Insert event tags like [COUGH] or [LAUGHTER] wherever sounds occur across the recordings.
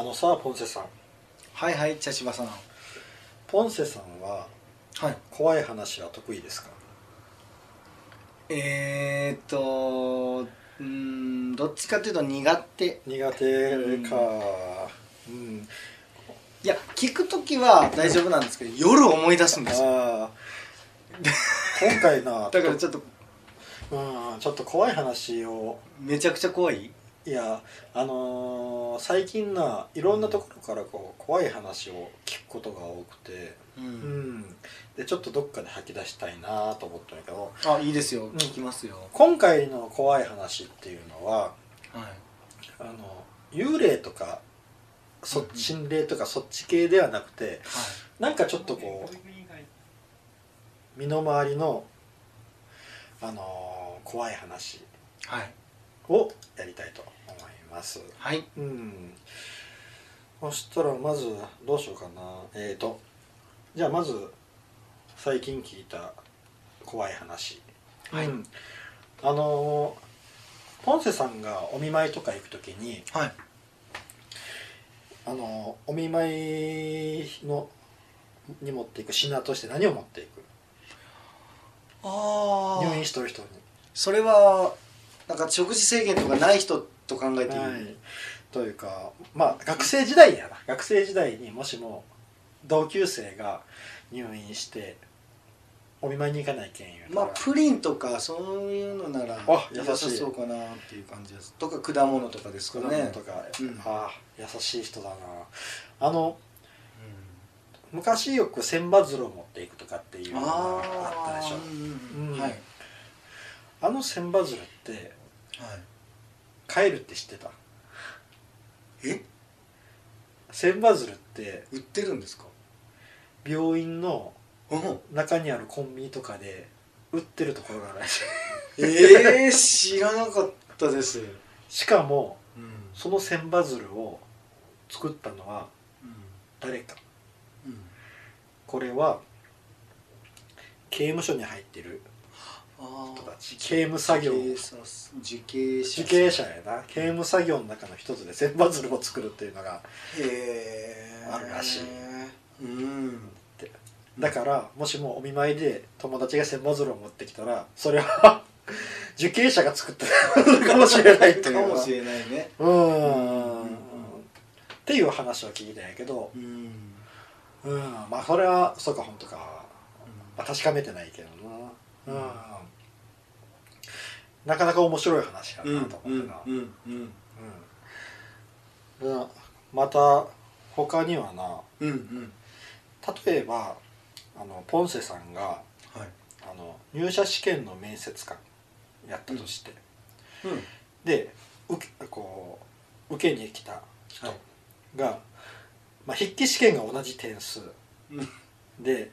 あのさポンセさん。はいはい茶芝さん。ポンセさんははい。怖い話は得意ですか？えー、っとうーんどっちかっていうと苦手。苦手か。うん。いや聞く時は大丈夫なんですけど夜思い出すんですよ。ああ今回な [LAUGHS] だからちょっとうんちょっと怖い話を。めちゃくちゃ怖い？いやあのー最近ないろんなところからこう怖い話を聞くことが多くてううん。んでちょっとどっかで吐き出したいなと思ったんだけどあいいですよ。ん。聞きますよ、今回の怖い話っていうのははい。あの幽霊とかそうん。心霊とかそっち系ではなくてはい。なんかちょっとこう身の回りのあのー怖い話。はいをやりたいと思います。はい。うん。そしたらまずどうしようかな。えーとじゃあまず最近聞いた怖い話。はい。うん。あのーポンセさんがお見舞いとか行く時にはい。あのーお見舞いのに持っていく品として何を持っていく？あ入院してる人に。それはなんか食事制限とかない人と考えていい、はい、というかまあ学生時代やな。学生時代にもしも同級生が入院してお見舞いに行かないけんまあプリンとかそういうのならあ優良しそうかなっていう感じです。とか果物とかですか果ね物とか、うん。ああ優しい人だな。あの昔よく千羽鶴を持っていくとかっていうのがあったでしょ。うんうんはい。あの千羽鶴ってはい帰るって知ってた？え？千羽鶴って売ってるんですか？病院のうん。中にあるコンビニとかで売ってるところがあるらしい。ええ知らなかったです。うんしかもうん。その千羽鶴を作ったのは誰か。うん。これは刑務所に入ってるあ人たち刑務作業受刑者。受刑者やな。刑務作業の中の一つで千羽鶴を作るっていうのがあるらしい。うん。だからもしもお見舞いで友達が千羽鶴を持ってきたらそれは受刑者が作ったかもしれないっていう。かもしれないね。うーん。っていう話を聞いたんやけど。うん。うん。まあそれはそうか本当か、まあ、確かめてないけどなうん、なかなか面白い話やうんなと思ってな、うんうんうんうん。でまた他にはなうんうん。例えばあのポンセさんがはい。あの入社試験の面接官やったとして、うん。で受けこう受けに来た人はい。が、まあ、筆記試験が同じ点数うん。で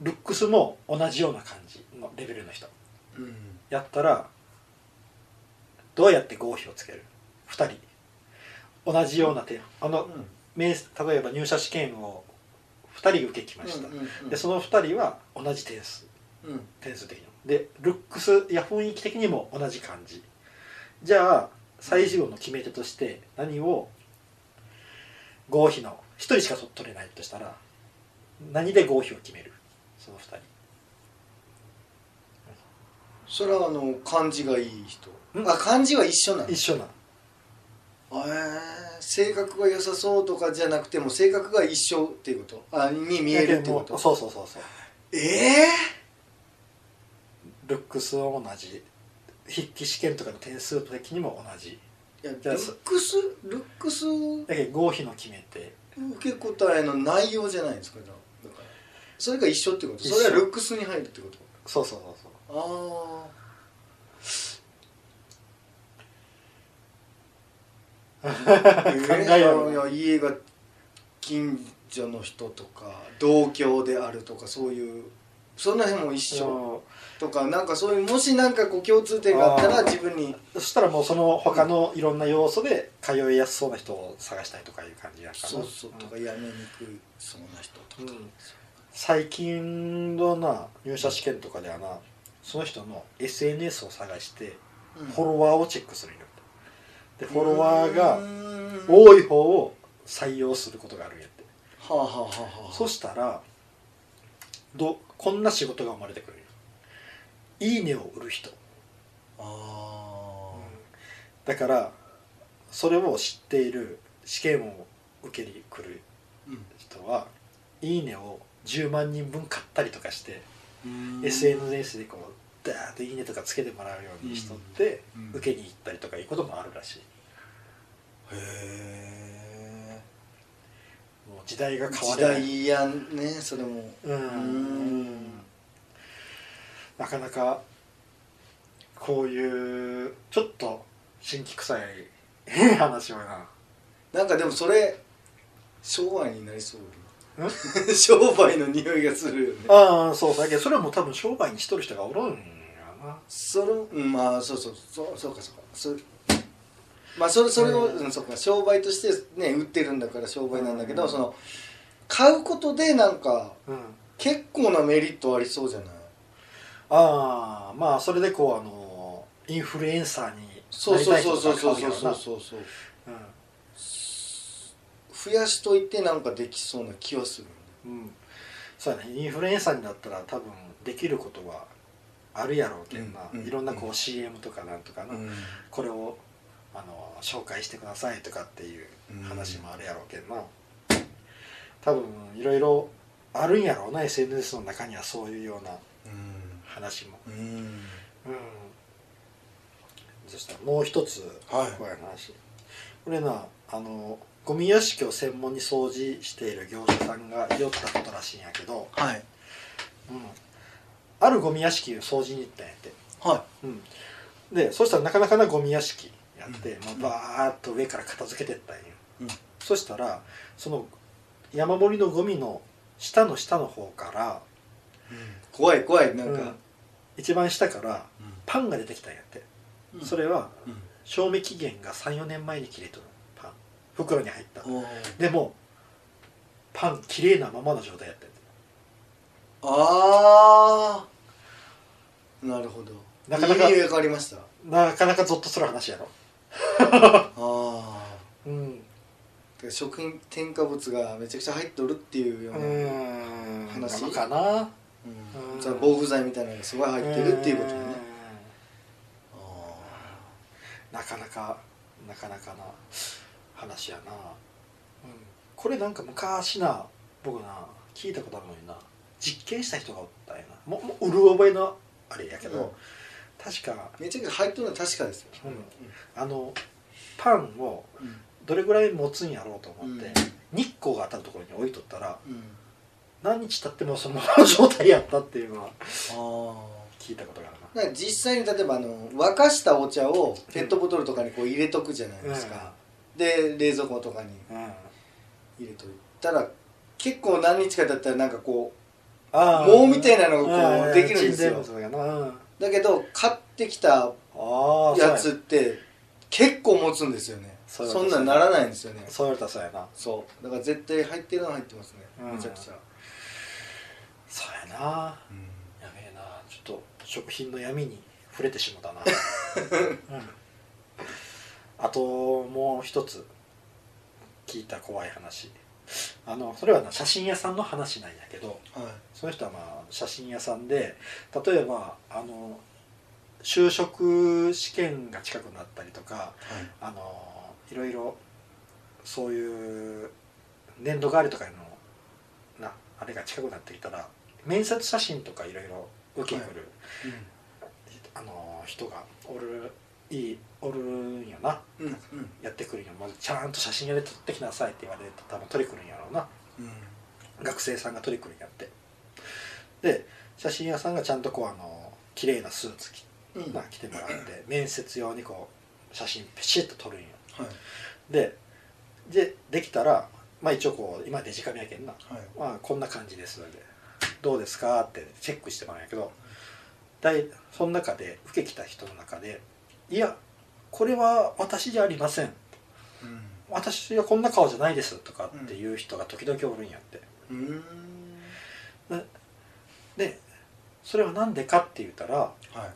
ルックスも同じような感じのレベルの人。うん。やったらどうやって合否をつける？2人。同じような点。あの面接例えば入社試験を2人受けきました、でその2人は同じ点数。うん。点数的に。もでルックスや雰囲気的にも同じ感じ。じゃあ最終の決め手として何を合否の1人しか取れないとしたら何で合否を決める？その2人。それはあの漢字がいい人？うん。あ漢字は一緒なの？一緒なえー。性格が良さそうとかじゃなくても性格が一緒っていうこと？あに見えるってこと？そうそうそうそう。ええルックスは同じ。筆記試験とかの点数的にも同じ。いやルじゃあックス？ルックス？だけど合否の決め手。受け答えの内容じゃないんですかだからそれが一緒ってこと？それはルックスに入るってこと？そうそうそうそう。ああ [LAUGHS] 考えよう。いや家が近所の人とか同郷であるとかそういうそんな辺も一緒。とかなんかそういうもしなんかこう共通点があったら自分に。そしたらもうその他のいろんな要素で通いやすそうな人を探したいとかいう感じやったなそうそう。とかやめにくいそうな人とか、うん最近のな入社試験とかではなその人の SNS を探してうん。フォロワーをチェックするよでフォロワーが多い方を採用することがあるんやって。あはあはあはあ。そしたらどこんな仕事が生まれてくるいいねを売る人。あだからそれを知っている試験を受けに来るーうん。人は「いいね」を10万人分買ったりとかして、うん。SNS でこうダーッと「いいね」とかつけてもらうようにしとって、うん。受けに行ったりとかいうこともあるらしい。へえもう時代が変わ時れない。代やんねそれも。うん。うんなかなかこういうちょっと新規臭い話をな。なんかでもそれ商売になりそう。ん [LAUGHS] 商売の匂いがするよね。ああそうそうだけどそれはもう多分商売にしとる人がおるんやな。それうんまあそうそうそうそうかそうか。それまあそれそれを、うん。うん、そうか。商売としてね売ってるんだから商売なんだけど、うん。その買うことでなんかうん。結構なメリットありそうじゃない？ああまあそれでこうあのインフルエンサーにそうそうそうそうな。そうそうりたい人がそうそうそう。買増やしといてなんかできそうな気はするうん、うん、そうやね。インフルエンサーになったら多分できることはあるやろうけんな、うんうんいろんなこう CM とかなんとかな、うん。これをあの紹介してくださいとかっていう話もあるやろうけんな、多分いろいろあるんやろうな SNS の中にはそういうような話も。うん。そしたらもう一つはい。こうや話。これなあのゴミ屋敷を専門に掃除している業者さんが言おったことらしいんやけど、はい。うん、あるゴミ屋敷を掃除に行ったんやって、はうん、でそしたらなかなかなゴミ屋敷やって、うん。まあ、バーッと上から片付けてったんよ、うん。そしたらその山盛りのゴミの下の下の方からい、怖い怖いなんか、うん。一番下からうん。パンが出てきたんやって、うん。それはうん。賞味期限が34年前に切れとる袋に入った。でもパン綺麗なままの状態やったああなるほど。なかなか意味わかりました。なかなかゾッとする話やろ。ああ [LAUGHS] うん。食品添加物がめちゃくちゃ入っとるっていうよううな、話かな？うん。その防腐剤みたいなのがすごい入ってるっていうことね。うん。なかなかなかなかな話やな、うん、これなんか昔な僕な聞いたことあるのにな。実験した人がおったんやな。ももううる覚えのあれやけど、うん。確か。めちゃくちゃ入っとるのは確かですよ、うん。あのパンをうん。どれぐらい持つんやろうと思って、うん。日光が当たるところに置いとったらうん。何日経ってもそのままの状態やったっていうのはあ聞いたことがあるあだから実際に例えばあの沸かしたお茶をペットボトルとかにこう入れとくじゃないですか、で冷蔵庫とかに入れといたら結構何日か経ったらなんかこあー。棒みたいなのがこううん。できるんですよ。だけど買ってきたああや。つって結構持つんですよね。そんなんならないんですよね。そう言われたらそうやな。そう。だから絶対入ってるのは入ってますね、うん。めちゃくちゃ、そうやな。やべえな。ちょっと食品の闇に触れてしもたな、[LAUGHS] うん、あともう一つ聞いた怖い話。あのそれはな写真屋さんの話なんやけどはい。その人はまあ写真屋さんで例えばあの就職試験が近くなったりとかあのいろいろそういう年度替わりとかのなあれが近くなってきたら面接写真とかいろいろ受けに来る、あの人がおるいいおるんよな。うんうん。やってくるんよ、まずちゃんと写真屋で撮ってきなさいって言われて多分取り来るんやろうな。うん。学生さんが取り来るんやって。で写真屋さんがちゃんとこうあの綺麗なスーツ着,、うんまあ、着てもらって面接用にこう写真ピシッと撮るんよはい。ででできたらまあ一応こう今デジカメやけんな、はい。まあ、こんな感じです。のでどうですか？ってチェックしてもらうんやけど大その中で受け来た人の中で「いやこれは私じゃありません。うん。私はこんな顔じゃないです」とかっていう人が時々おるんやって。うん。でそれは何でかって言ったらは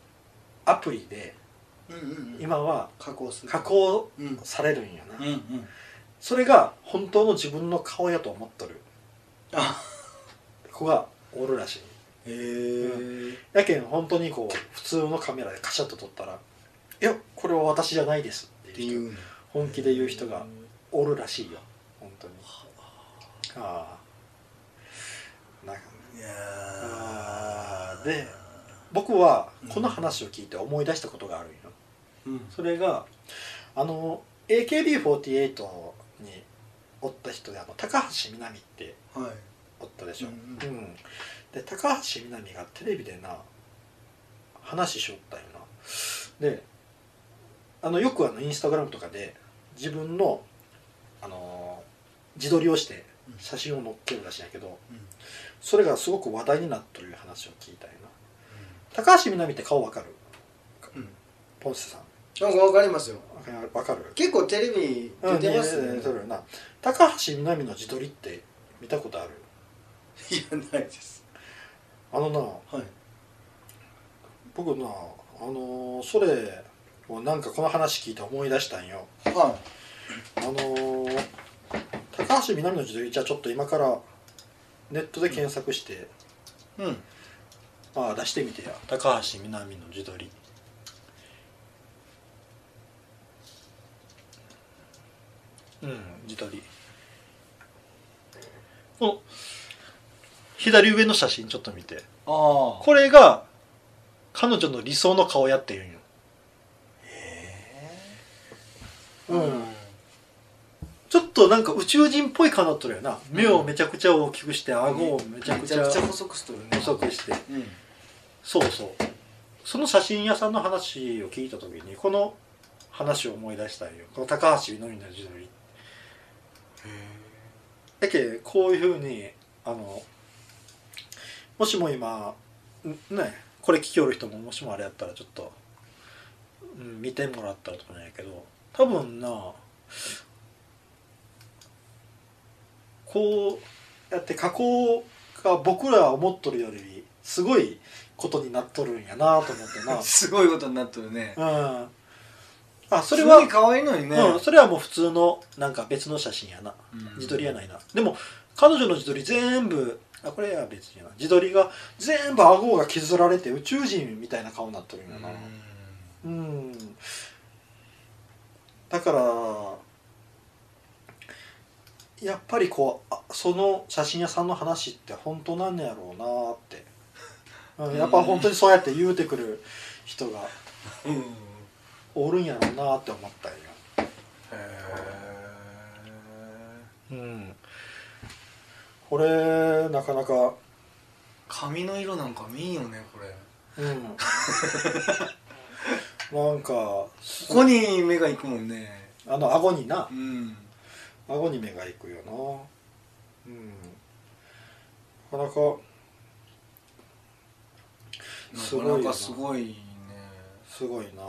アプリでいうんうんうん。今は加工する。加工うんされるんよな、うんうん。それが本当の自分の顔やと思っとる。あ。子がおるらしい。へえやけん本当にこう普通のカメラでカシャッと撮ったら「いやこれは私じゃないです」っていう本気で言う人がおるらしいよ。本当に。あ。あなんか。いやで僕はこの話を聞いて思い出したことがあるんよ。うん。それがあの AKB48 におった人であの高橋みなみってはい。おったでしょ、ううん。ん。で高橋みなみがテレビでな話しよったよな。であのよくあのインスタグラムとかで自分のあの自撮りをして写真を載っけるらしいんやけどそれがすごく話題になっとるいう話を聞いたよな。高橋みなみって顔わかる？うん。ポンセさん。なんかわかりますよ。わかる？結構テレビうん出てますよね。うだよな。高橋みなみの自撮りって見たことある？いやないです。あのなはい。僕なあのーそれをなんかこの話聞いて思い出したんよ。はあのー高橋みなみの自撮りじゃあちょっと今からネットで検索して、いうん。ああ出してみてや高橋みなみの自撮り。うん自撮り。左上の写真ちょっと見て。ああこれが彼女の理想の顔やって言うんようん。ちょっとなんか宇宙人っぽい顔になっとるよな。目をめちゃくちゃ大きくして顎をめちゃくちゃ細くしとるね。細くして。うん。そうそう。その写真屋さんの話を聞いた時にこの話を思い出したんよ。この高橋みのみの自撮りだけこういうふうにあのもしも今んねこれ聞きおる人ももしもあれやったらちょっと、うん、見てもらったらと思うんやけど多分なこうやって加工が僕ら思っとるよりすごいことになっとるんやなと思ってな。[LAUGHS] すごいことになっとるね。うん。あそれはすごい可愛いのにね。うん、それはもう普通のなんか別の写真やな。うん。自撮りやないな。でも彼女の自撮り全部あこれは別にやな。自撮りが全部顎が削られて宇宙人みたいな顔になっとるんやな。うんだからやっぱりこうあその写真屋さんの話って本当なんやろうなって、うん、やっぱ本当にそうやって言うてくる人がおるんやろうなって思ったんよ。えうん。これなかなか。髪の色なんか見んよねこれ。うん [LAUGHS] なんかここに目がいくもんね。あの顎にな。うん。顎に目がいくよな。うん。なかなかすごな。なかなかすごいね。すごいな。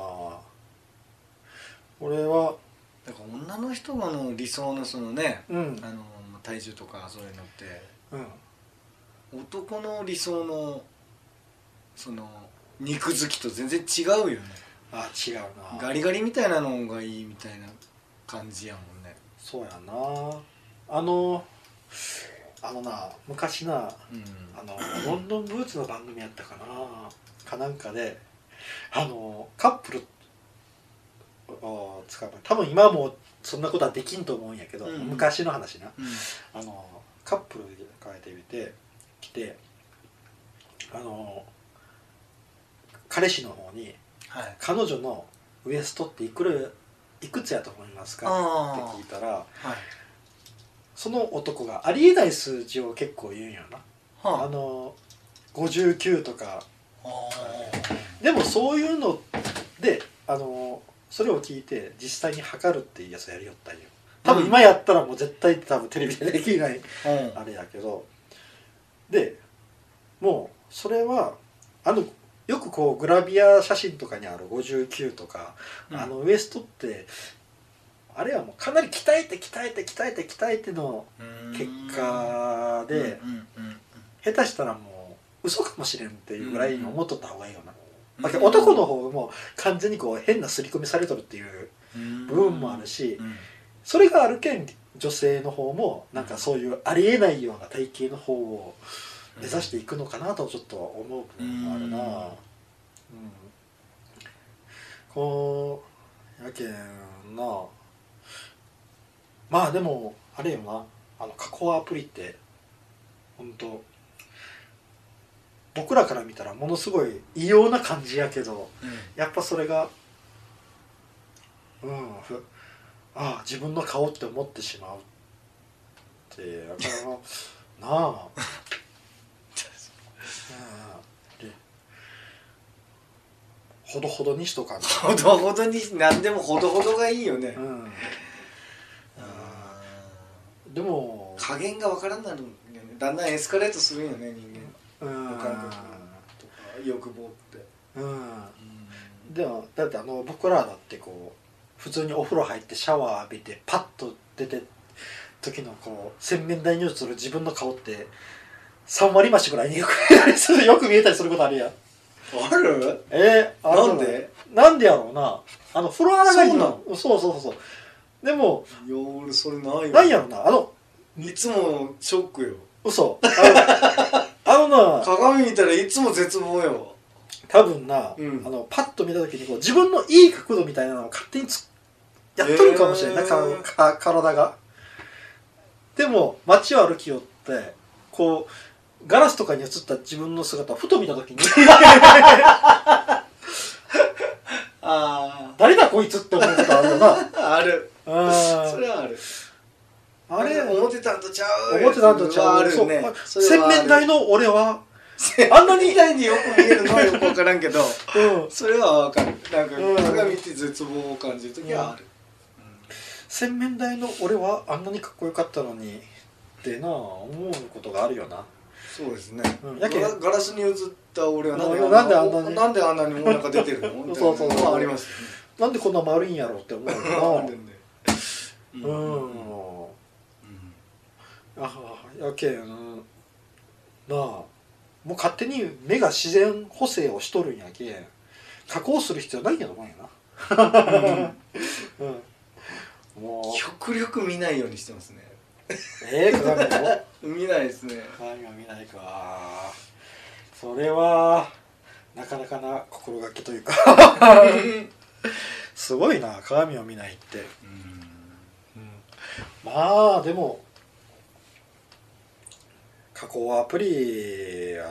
俺はだから女の人がの理想のそのねうん。あの体重とかそういうのってうん。男の理想のその肉付きと全然違うよねあ違うな。ガリガリみたいなのがいいみたいな感じやもんね。そうやな。あのあのな昔なうん。あのロンドンブーツの番組やったかな。かなんかであのカップルを使う多分今はもうそんなことはできんと思うんやけど、うん。昔の話な。うん。あのカップルで変えてみて来てあの彼氏の方にはい。彼女のウエストっていくらいくつやと思いますか？あって聞いたらはい。その男がありえない数字を結構言うんよな。はあ。の59とか。あでもそういうのであのそれを聞いて実際に測るっていうやつをやりよったんよ。多分今やったらもう絶対多分テレビでできないうん。あれやけど。でもうそれはあのよくこうグラビア写真とかにある59とか、うん。あのウエストってあれはもうかなり鍛えて鍛えて鍛えて鍛えての結果で下手したらもう嘘かもしれんっていうぐらいに思っとった方がいいよな、けど男の方も完全にこう変な刷り込みされとるっていううん。部分もあるしうん。それがあるけん女性の方もなんかそういうありえないような体型の方を目指していくのかなとちょっと思う部分もあるな、うん。うん、こうやけんな。まあでもあれよな。あの加工アプリって本当僕らから見たらものすごい異様な感じやけどやっぱそれがうんふああ自分の顔って思ってしまうってだからなあ [LAUGHS] ほどほどにしとかんとほどほどに何でもほどほどがいいよね、うん。あでもー加減がわからんなるんよね。だんだんエスカレートするんよね人間。うん。の感覚とか欲望って、うん。でもだってあの僕らだってこう普通にお風呂入ってシャワー浴びてパッと出て時のこう洗面台に映る自分の顔って3割増しぐらいによく見えたりするよく見えたりすることあるやん。ある？えー、ある。なんで？なんでやろうな。あの風呂洗いそうなの？そうそうそうそう。でもいや俺それないよなんやろうな。あのいつもショックよ。嘘。あのあのな鏡見たらいつも絶望よ。多分な、うん。あのパッと見た時にこう自分のいい角度みたいなのを勝手につやっとるかもしれない、へー。かか体が。でも街を歩きよってこうガラスとかに映った自分の姿をふと見た時に。[LAUGHS] あ誰だこいつって思うことあるよな。ああるあそれはある。あれ思ってたんとちゃう思ってたんとちゃうあるね。そう洗面台のの俺はあんなにみたいによく見えるのはよくわからんけど。うん。それはわかる。なんかうん。鏡見て絶望を感じる時はある、洗面台の俺はあんなにかっこよかったのにってな思うことがあるよなそうですね、うん。やけん。ガラガラスに映った俺はなんでうんなんであんなに [LAUGHS] なんであんなにお腹出てるの？そうそうそう。ありますなんでこんな丸いんやろうって思うよねよあるん。でなうん。あやけんなあ。もう勝手に目が自然補正をしとるんやけん。加工する必要ないんやと思うんやな [LAUGHS] うん。もう。極力見ないようにしてますねええ鏡を？[LAUGHS] 見ないですね。鏡を見ないか。それはなかなかな心がけというか。[LAUGHS] すごいな鏡を見ないって、うん、まあでも加工アプリやな。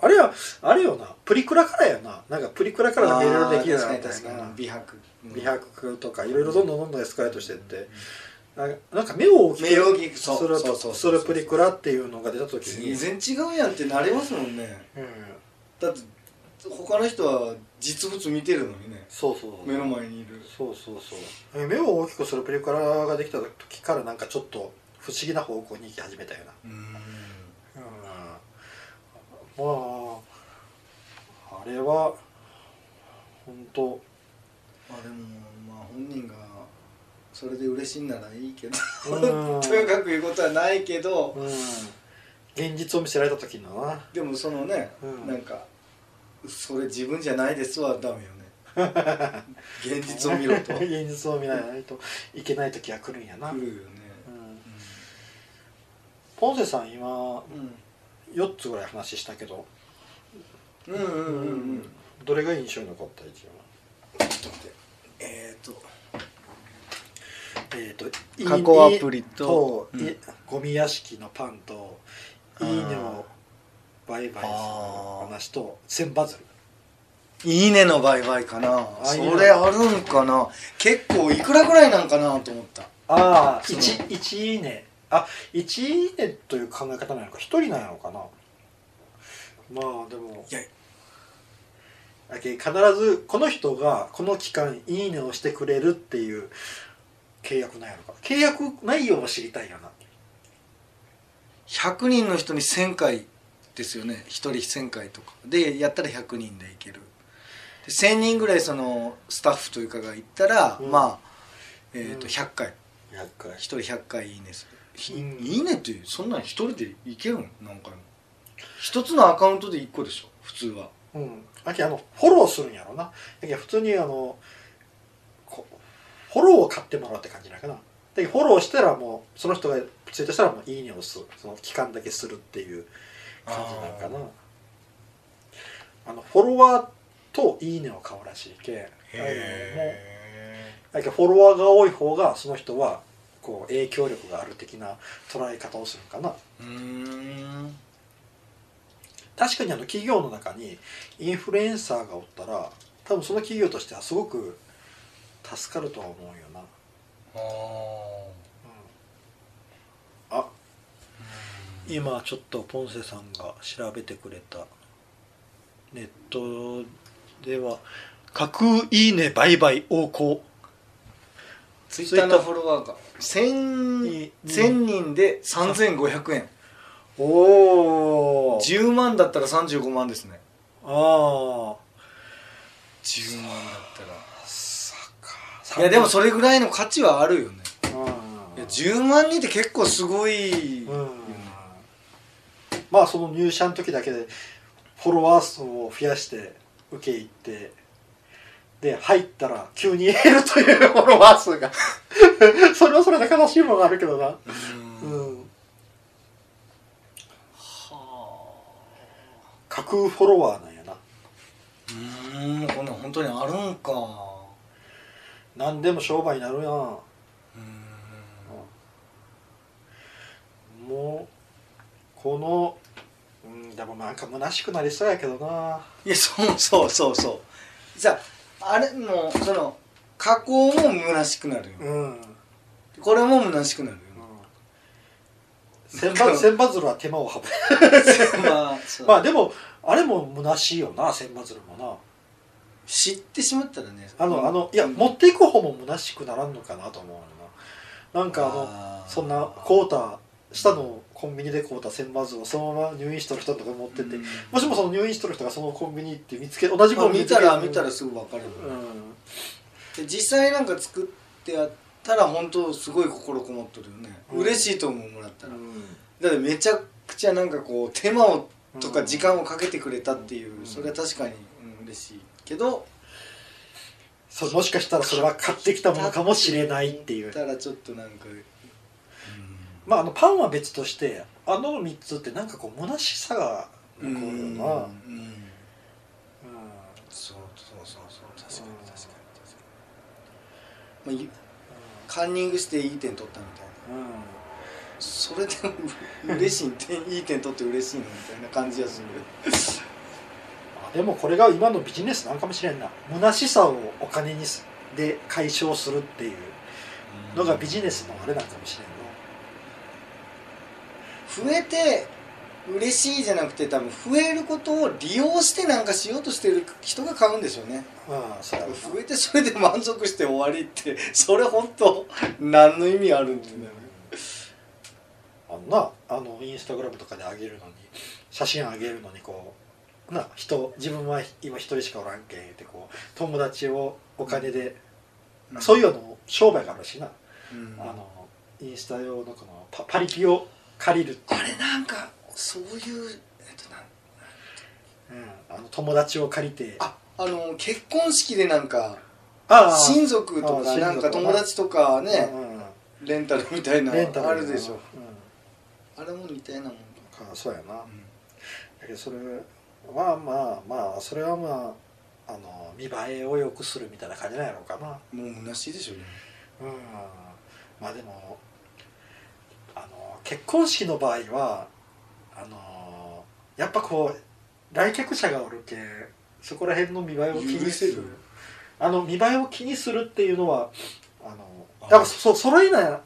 あれはあれよな。プリクラからやな。なんかプリクラからいろいろできるように美白。美白とかいろいろどんどんどんどんエスカレートしてって。なん。かなんか目を大きく目を大きくそうするそうそうするプリクラっていうのが出た時に、全然違うやんってなりますもんね。うん、だって他の人は実物見てるのにね。そうそう目の前にいる。そうそうそう。え目を大きくするプリクラができた時からなんかちょっと不思議な方向に行き始めたよな。うん。うん。まああれは本当まあでもまあ本人がそれで嬉しいならいいけどうん。とやかく言うことはないけどうん。現実を見せられた時の。なでもそのね、うん。なんかそれ自分じゃないですはダメよね。現実を見ろと。来 [LAUGHS] 現実を見ないといけない時は来るんやな、うん、るよね、ポンセさん今うん4つぐらい話したけど、うん、うんうんうんうん。どれが印象に残った一番？ちょっと待って。えっ、ー、とえっ、と加工アプリといいゴミ屋敷のパンと「いいね」を売買する話と千バズルいいねの売買かな。あそれあるんかな。結構いくらぐらいなんかなと思った。ああそう 1, 1いいね。あ1いいねという考え方なのか。1人なんやろかな。まあでも。いや。必ずこの人がこの期間「いいね」をしてくれるっていう契約なんやろか。契約内容を知りたいよな。100人の人に1000回ですよね。1人1000回とか。でやったら100人でいける。で1000人ぐらいそのスタッフというかがいったら、うん。まあ、えー、とうん。100回。厄介1人100回いいねする、ひうん。いいねってそんなん1人でいけるの？何回も一つのアカウントで1個でしょ？普通は。うん。あけあのフォローするんやろな。だけど普通にあのこフフォローを買ってもらうって感じなのかな。でフォローしたらもうその人がツイートしたらもういいねを押す。その期間だけするっていう感じなのかな。あのフォロワーといいねを買うらしいけだけどフォロワーが多い方がその人はこう影響力がある的な捉え方をするかな。確かにあの企業の中にインフルエンサーがおったら多分その企業としてはすごく助かるとは思うよな、ああ。今ちょっとポンセさんが調べてくれた。ネットでは架空いいね売買横行ツイッターのフォロワーが。1000い1000人で3500円。おお10万だったら35万ですね。ああ10万だったら。さいやでもそれぐらいの価値はあるよね。うん。いや10万人って結構すごい、うん。まあその入社の時だけでフォロワー数を増やして受け入ってで入ったら急に減るというフォロワー数が。[LAUGHS] それはそれで悲しいものがあるけどな。うん。うん。架空フォロワーなんやな。うんこんなん本当にあるんか何でも商売になるやん。うん。もうこのうんでもなんか虚しくなりそうやけどな。いやそうそうそうそう。じゃああれもうその加工も虚しくなるよ、うん。これも虚しくなるよ、千羽千羽鶴は手間を省く。[LAUGHS] まあでもあれも虚しいよな千羽鶴もな知ってしまったらねあの、あのいやうん。持っていく方も虚しくならんのかなと思うよな。なんかあのそんなコータ下のコンビニで買うた千羽鶴をそのまま入院しとる人とか持ってって、うん。もしもその入院しとる人がそのコンビニ行って見つけ同じまあ見コンビニたら見たらすぐ分かるよ、うん。で実際なんか作ってやったら本当すごい心こもっとるよね、うん。嬉しいと思うもらったら、うん。だってめちゃくちゃなんかこう手間をとか時間をかけてくれたっていう、うんそれは確かに、うん、嬉しいけどそうもしかしたらそれは買ってきたものかもしれないっていう。たらちょっとなんか、うん。まああのパンは別としてあの3つってなんかこう虚しさが残るよな、うんうんうん。そうそうそうそう確かに確かに確かに、まあゆ、カンニングしていい点取ったみたいな。うん。それでも嬉しい点いい点取って嬉しいのみたいな感じがするあでもこれが今のビジネスなんかもしれんな。虚しさをお金にすで解消するっていうのがビジネスのあれなんかもしれん増えて嬉しいじゃなくて多分増えることを利用してなんかしようとしてる人が買うんでしょうね。なうんそう増えてそれで満足して終わりって [LAUGHS] それ本当何の意味あるんってなるあのなあのインスタグラムとかで上げるのに写真上げるのにこうな人自分は今一人しかおらんけんってこう友達をお金で、そういうの商売があるしな、うん。あのインスタ用のこのパパリピを借りるあれなんかそういうえっとなんうん、あの友達を借りて。ああの結婚式でなんかあ親族とあか。なんか友達とかねうんレンタルみたいなレンタルあるでしょ。うん。あれもみたいなもんあそうやな、だだけどそれはまあまあそれはまああの見栄えを良くするみたいな感じなんやろうかな。もう虚しいでしょうね。うん。まあでもあの結婚式の場合はあのやっぱこう来客者がおるけんそこら辺の見栄えを気にするあの見栄えを気にするっていうのはあのあやっぱそ揃いな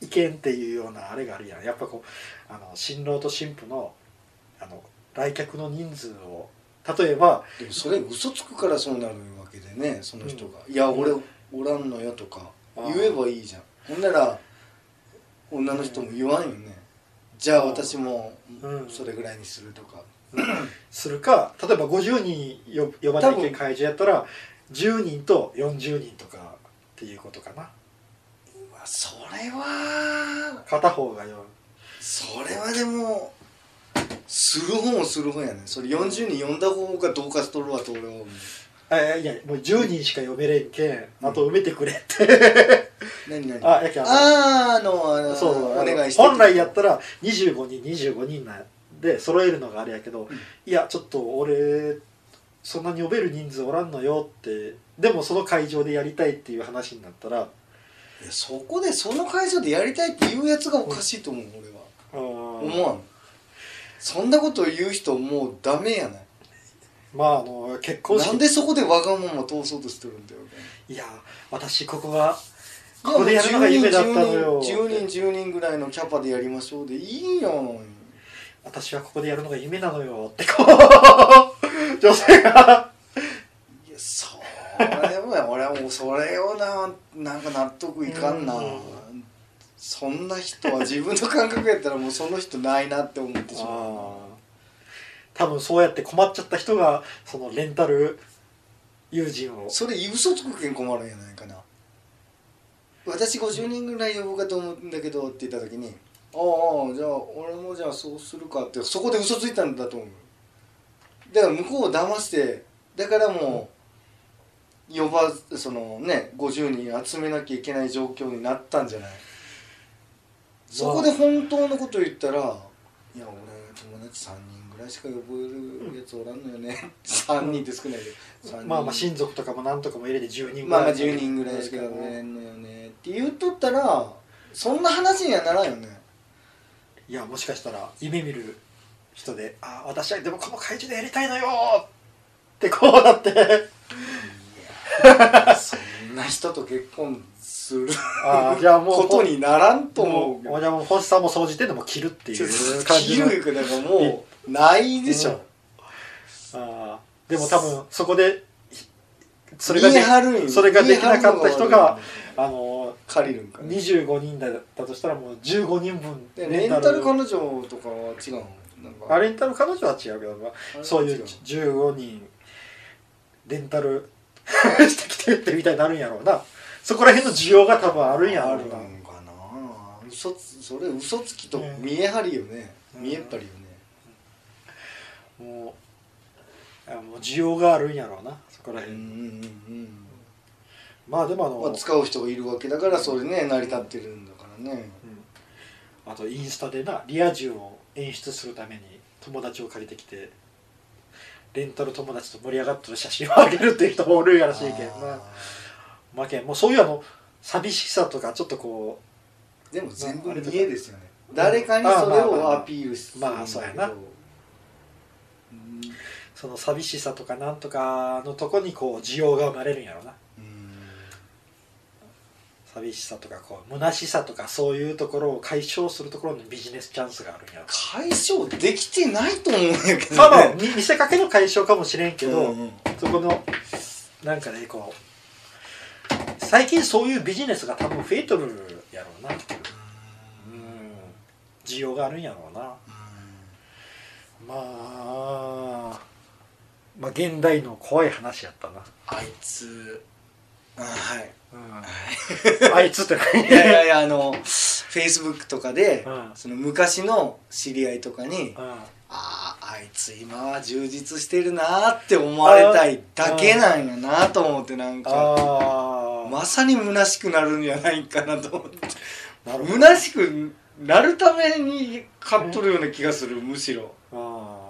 意見っていうようなあれがあるやん。やっぱこうあの新郎と新婦のあの来客の人数を例えばでもそれ嘘つくからそうなるわけでねその人が「いや俺おらんのよ」とか言えばいいじゃん。ほんなら女の人も言わんよね。じゃあ私もうん。それぐらいにするとか。するか例えば50人よ呼ばなきゃいけん会場やったら10人と40人とかっていうことかな。うわそれは。片方がよそれはでもする方もする方やね。それ40人呼んだ方がどうかしとるわと俺は思う。あいやもう10人しか読めれんけんあと埋めてくれって。何何？あやけんあのあのあのそうそうお願いして。本来やったら25人25人なんで揃えるのがあれやけど、うん。いやちょっと俺そんなに呼べる人数おらんのよってでもその会場でやりたいっていう話になったらいやそこでその会場でやりたいって言うやつがおかしいと思う俺は。思わんそんなこと言う人もうダメやない。まああの結婚式なんでそこでわがまま通そうとしてるんだよいや私ここがここでやるのが夢だったのよ。10人10人10人ぐらいのキャパでやりましょうでいいよ私はここでやるのが夢なのよってこう。[LAUGHS] 女性が。いやそれは俺はもうそれをななんか納得いかんな。うんそんな人は自分の感覚やったらもうその人ないなって思ってしまう。多分そうやって困っちゃった人がそのレンタル友人を。それ嘘つくけん困るんやないかな。私50人ぐらい呼ぶかと思うんだけどって言った時に「ああじゃあ俺もじゃあそうするか」ってそこで嘘ついたんだと思う。だから向こうを騙してだからもう呼ばそのね50人集めなきゃいけない状況になったんじゃない？そこで本当のこと言ったら「いや俺友達3人ぐらいしか呼べるやつおらんのよね」3人って少ないけど。3人。まあまあ親族とかもなんとかも入れて10人ぐまあまあらい10人ぐらいしか呼べれんのよね。って言っとったらそんな話にはならんよね。いやもしかしたら夢見る人で「あ私はでもこの会場でやりたいのよ!」ってこうなって。そんな人と結婚する。あーじゃあもうことにならんと思もうじゃあもう星さんも総じてでも切るっていう感じ切のるかだからもうないでしょ、うん。あーでも多分そこでそれがでそれができなかった人があの借りるんか。ね25人だったとしたらもう15人分でレンタル。彼女とかは違うあレンタル彼女は違うけど、そういう15人レンタル [LAUGHS] してきてってみたいになるんやろうなそこら辺の需要が多分あるんやあるな。のかな嘘つそれ嘘つきと見え張りよね、うん。見えっ張りよね、もうあもう需要があるんやろうな。そこら辺、うんうんうんまあでもあの、まあ、使う人がいるわけだからそれね成り立ってるんだからね。うん。あとインスタでなリア充を演出するために友達を借りてきてレンタル友達と盛り上がってる写真をあげるっていう人もおるやらしいけんな。あまあけん。もうそういうあの寂しさとかちょっとこーでも全部見えですよね。誰かにそれをアピールするまあそうやな。うん。うその寂しさとかなんとかのとこにこう需要が生まれるんやろな。うん。寂しさとかこう虚しさとかそういうところを解消するところにビジネスチャンスがあるんやろ解消できてないと思うんやけどね。まあまあに見せかけの解消かもしれんけど、うんうん。そこのなんかねこう最近そういうビジネスが多分増えとるやろうなう。ん。需要があるんやろうな。まあまあ現代の怖い話やったな、あいつ。あはい。うん、あいつって何いやいやいやあのフェイスブックとかで、うん。その昔の知り合いとかに、うん。あああいつ今は充実してるなーって思われたいだけなんやなと思ってなんか。ああまさに虚しくなるんじゃないかなと思って。虚しくなるために買っとるような気がするむしろ。あ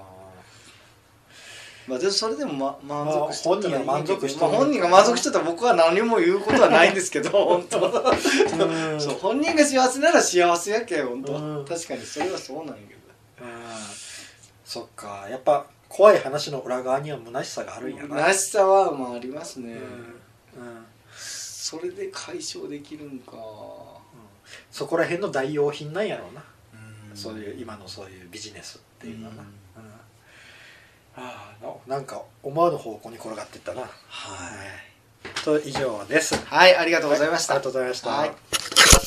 まあでもそれでも、ま、満足してたらまあ本人が満足してまあ、本人が満足してたら僕は何も言うことはないんですけど [LAUGHS] 本当。そう本人が幸せなら幸せやけ本当、うん。確かにそれはそうなんやけど。うん。そっか。やっぱ怖い話の裏側には虚しさがあるんやな。虚しさはまあありますね、うん。うんそれで解消できるんか。そこら辺の代用品なんやろうな、うん。そういう今のそういうビジネスっていうのはな、うん。うん。ああななんか思わぬ方向に転がっていったな、はい。と以上です。はいありがとうございました、ありがとうございました、はい